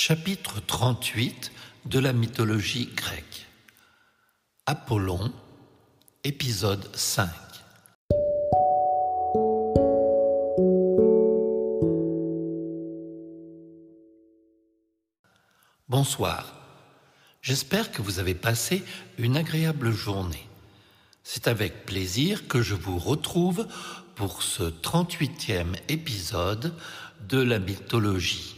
Chapitre 38 de la mythologie grecque. Apollon, épisode 5. Bonsoir. J'espère que vous avez passé une agréable journée. C'est avec plaisir que je vous retrouve pour ce 38e épisode de la mythologie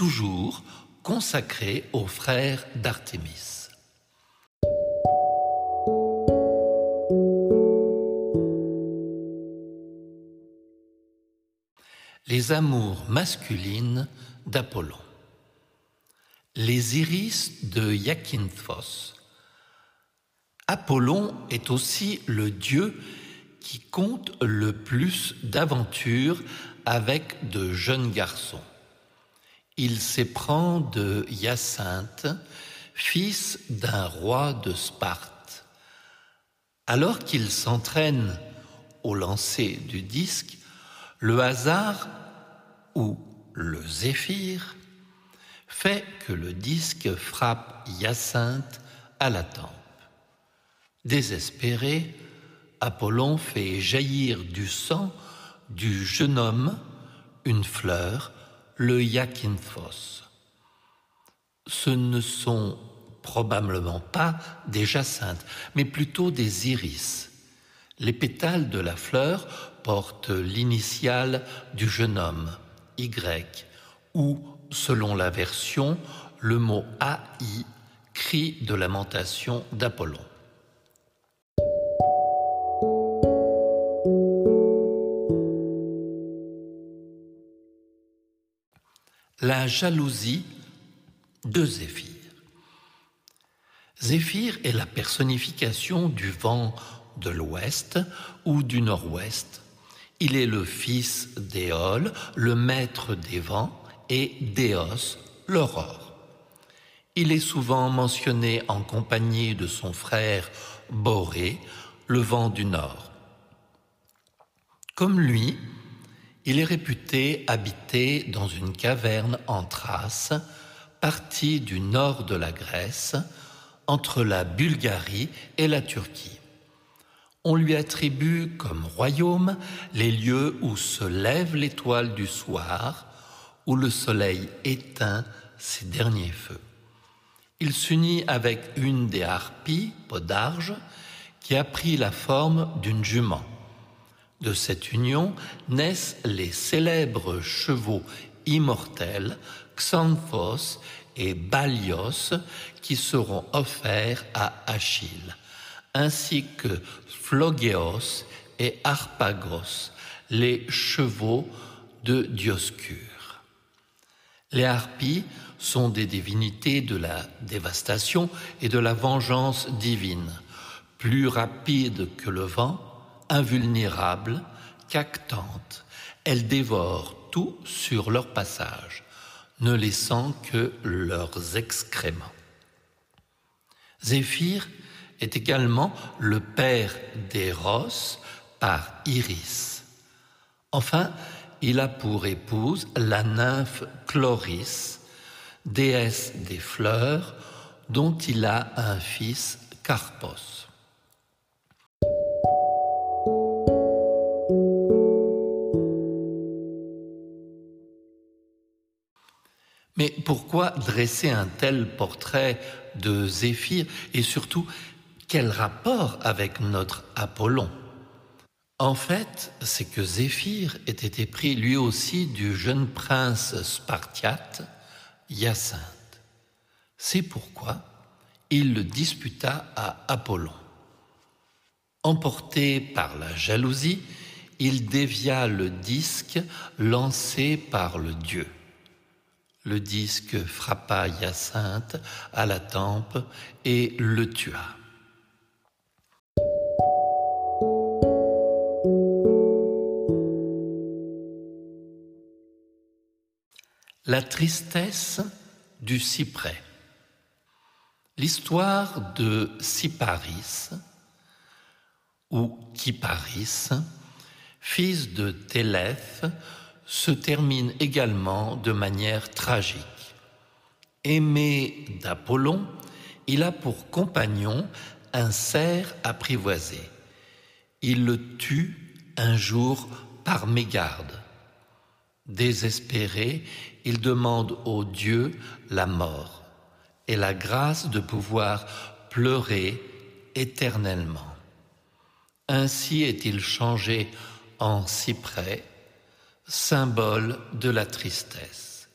toujours consacré aux frères d'Artémis. Les amours masculines d'Apollon. Les iris de Iakinthos. Apollon est aussi le dieu qui compte le plus d'aventures avec de jeunes garçons il s'éprend de Hyacinthe, fils d'un roi de Sparte. Alors qu'il s'entraîne au lancer du disque, le hasard ou le zéphyr fait que le disque frappe Hyacinthe à la tempe. Désespéré, Apollon fait jaillir du sang du jeune homme une fleur le yakinthos. Ce ne sont probablement pas des jacinthes, mais plutôt des iris. Les pétales de la fleur portent l'initiale du jeune homme, Y, ou, selon la version, le mot AI, cri de lamentation d'Apollon. La jalousie de Zéphyr. Zéphyr est la personnification du vent de l'ouest ou du nord-ouest. Il est le fils d'Éole, le maître des vents, et d'Éos, l'aurore. Il est souvent mentionné en compagnie de son frère Boré, le vent du nord. Comme lui, il est réputé habiter dans une caverne en Thrace, partie du nord de la Grèce, entre la Bulgarie et la Turquie. On lui attribue comme royaume les lieux où se lève l'étoile du soir, où le soleil éteint ses derniers feux. Il s'unit avec une des harpies, Podarge, qui a pris la forme d'une jument. De cette union naissent les célèbres chevaux immortels Xanthos et Balios qui seront offerts à Achille, ainsi que Phlogeos et Harpagos, les chevaux de Dioscure. Les harpies sont des divinités de la dévastation et de la vengeance divine, plus rapides que le vent, invulnérables, cactantes, elles dévorent tout sur leur passage, ne laissant que leurs excréments. Zéphyr est également le père d'Eros par Iris. Enfin, il a pour épouse la nymphe Chloris, déesse des fleurs, dont il a un fils Carpos. Mais pourquoi dresser un tel portrait de Zéphyr et surtout quel rapport avec notre Apollon? En fait, c'est que Zéphyr était épris lui aussi du jeune prince spartiate Hyacinthe. C'est pourquoi il le disputa à Apollon. Emporté par la jalousie, il dévia le disque lancé par le dieu. Le disque frappa Hyacinthe à la tempe et le tua. La tristesse du cyprès. L'histoire de Cyparis ou Kyparis, fils de Télèphe, se termine également de manière tragique. Aimé d'Apollon, il a pour compagnon un cerf apprivoisé. Il le tue un jour par mégarde. Désespéré, il demande au Dieu la mort et la grâce de pouvoir pleurer éternellement. Ainsi est-il changé en cyprès, symbole de la tristesse.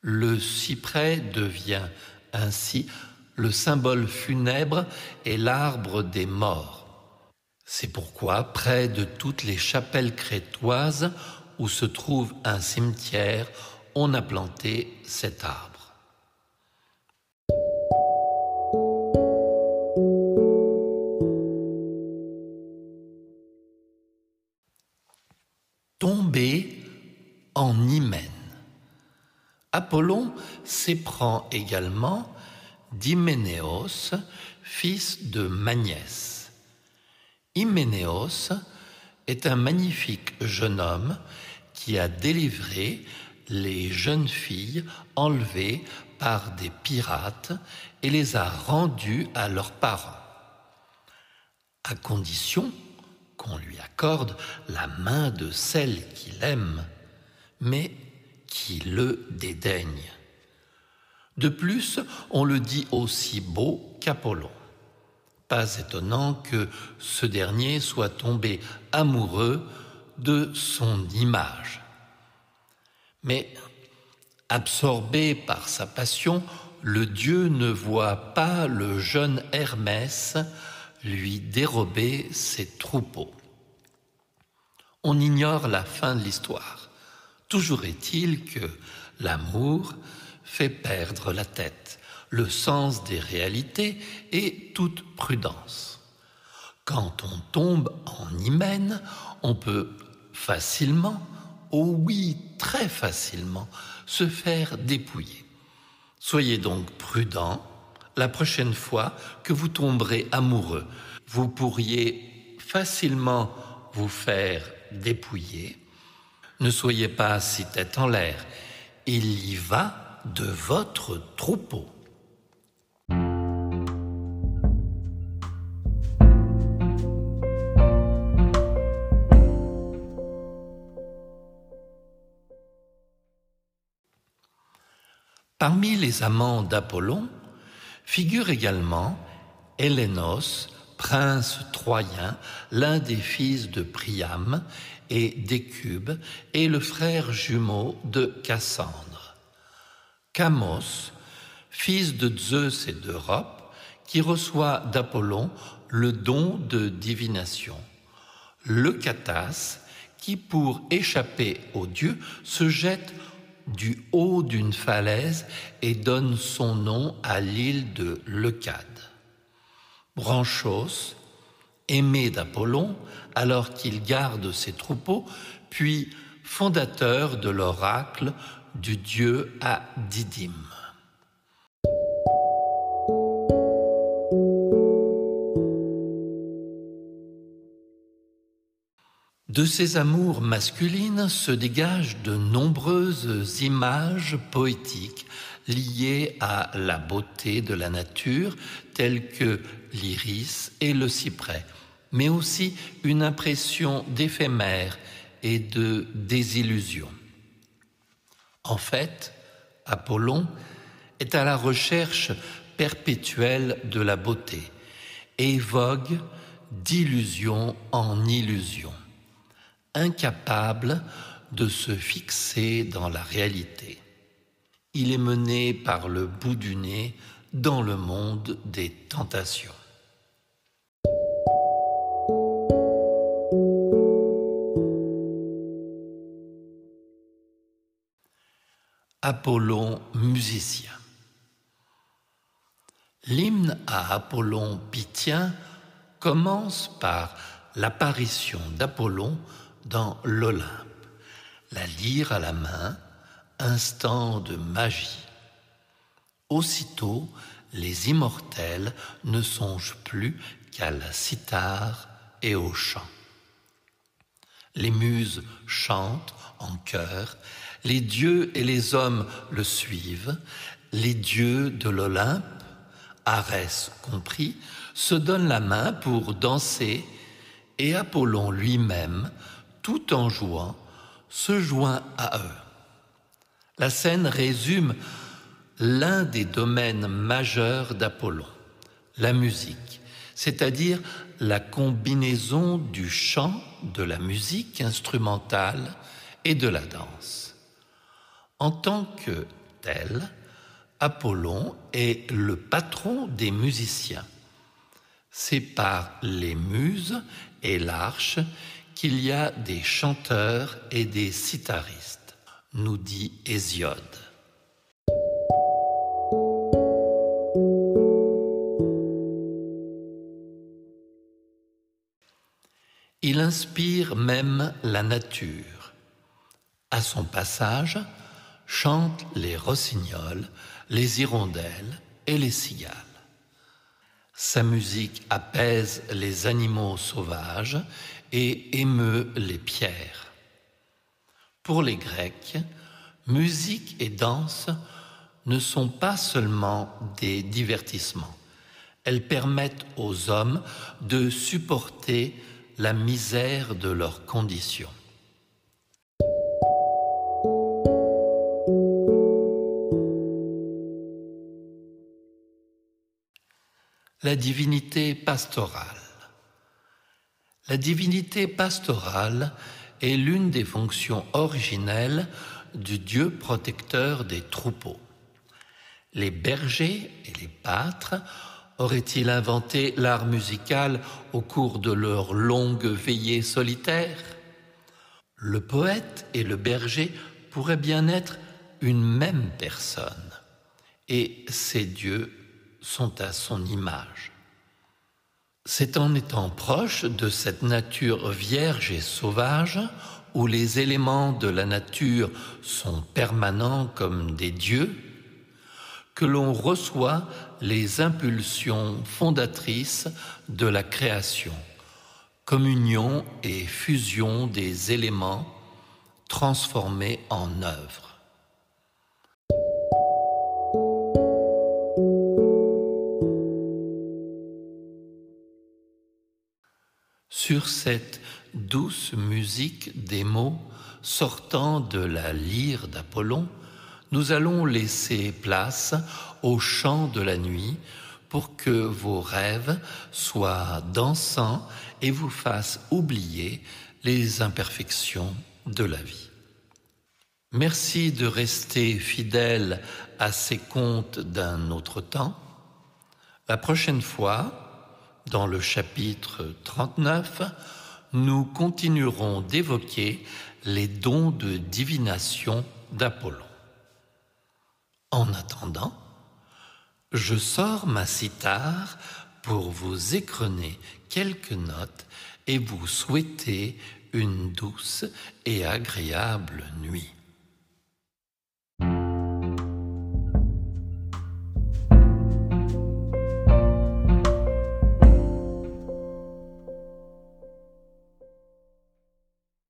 Le cyprès devient ainsi le symbole funèbre et l'arbre des morts. C'est pourquoi, près de toutes les chapelles crétoises où se trouve un cimetière, on a planté cet arbre. Tombé en hymen. Apollon s'éprend également d'Hyménéos, fils de Magnès. Hyménéos est un magnifique jeune homme qui a délivré les jeunes filles enlevées par des pirates et les a rendues à leurs parents, à condition qu'on lui accorde la main de celle qu'il aime, mais qui le dédaigne. De plus, on le dit aussi beau qu'Apollon. Pas étonnant que ce dernier soit tombé amoureux de son image. Mais absorbé par sa passion, le dieu ne voit pas le jeune Hermès lui dérober ses troupeaux. On ignore la fin de l'histoire. Toujours est-il que l'amour fait perdre la tête, le sens des réalités et toute prudence. Quand on tombe en hymen, on peut facilement, oh oui, très facilement, se faire dépouiller. Soyez donc prudent la prochaine fois que vous tomberez amoureux. Vous pourriez facilement vous faire dépouiller. Ne soyez pas si tête en l'air. Il y va de votre troupeau. Parmi les amants d'Apollon figure également Hélénos, prince troyen, l'un des fils de Priam et d'Écube, et le frère jumeau de Cassandre. Camos, fils de Zeus et d'Europe, qui reçoit d'Apollon le don de divination. Le Catas, qui pour échapper aux dieux se jette du haut d'une falaise et donne son nom à l'île de Leucade. Branchos, aimé d'Apollon alors qu'il garde ses troupeaux, puis fondateur de l'oracle du dieu à Didyme. De ces amours masculines se dégagent de nombreuses images poétiques liées à la beauté de la nature, telles que l'iris et le cyprès, mais aussi une impression d'éphémère et de désillusion. En fait, Apollon est à la recherche perpétuelle de la beauté et vogue d'illusion en illusion, incapable de se fixer dans la réalité. Il est mené par le bout du nez dans le monde des tentations. Apollon musicien. L'hymne à Apollon Pythien commence par l'apparition d'Apollon dans l'Olympe, la lyre à la main, instant de magie. Aussitôt, les immortels ne songent plus qu'à la cithare et au chant. Les muses chantent en chœur les dieux et les hommes le suivent, les dieux de l'Olympe, Arès compris, se donnent la main pour danser et Apollon lui-même, tout en jouant, se joint à eux. La scène résume l'un des domaines majeurs d'Apollon, la musique, c'est-à-dire la combinaison du chant, de la musique instrumentale et de la danse. En tant que tel, Apollon est le patron des musiciens. C'est par les muses et l'arche qu'il y a des chanteurs et des citaristes, nous dit Hésiode. Il inspire même la nature. À son passage, chantent les rossignols, les hirondelles et les cigales. Sa musique apaise les animaux sauvages et émeut les pierres. Pour les Grecs, musique et danse ne sont pas seulement des divertissements. Elles permettent aux hommes de supporter la misère de leurs conditions. La divinité pastorale. La divinité pastorale est l'une des fonctions originelles du Dieu protecteur des troupeaux. Les bergers et les pâtres Auraient-ils inventé l'art musical au cours de leur longue veillée solitaire? Le poète et le berger pourraient bien être une même personne, et ces dieux sont à son image. C'est en étant proche de cette nature vierge et sauvage, où les éléments de la nature sont permanents comme des dieux, que l'on reçoit les impulsions fondatrices de la création, communion et fusion des éléments transformés en œuvre. Sur cette douce musique des mots sortant de la lyre d'Apollon, nous allons laisser place au chant de la nuit pour que vos rêves soient dansants et vous fassent oublier les imperfections de la vie. Merci de rester fidèle à ces contes d'un autre temps. La prochaine fois, dans le chapitre 39, nous continuerons d'évoquer les dons de divination d'Apollon. En attendant, je sors ma cithare pour vous écrener quelques notes et vous souhaiter une douce et agréable nuit.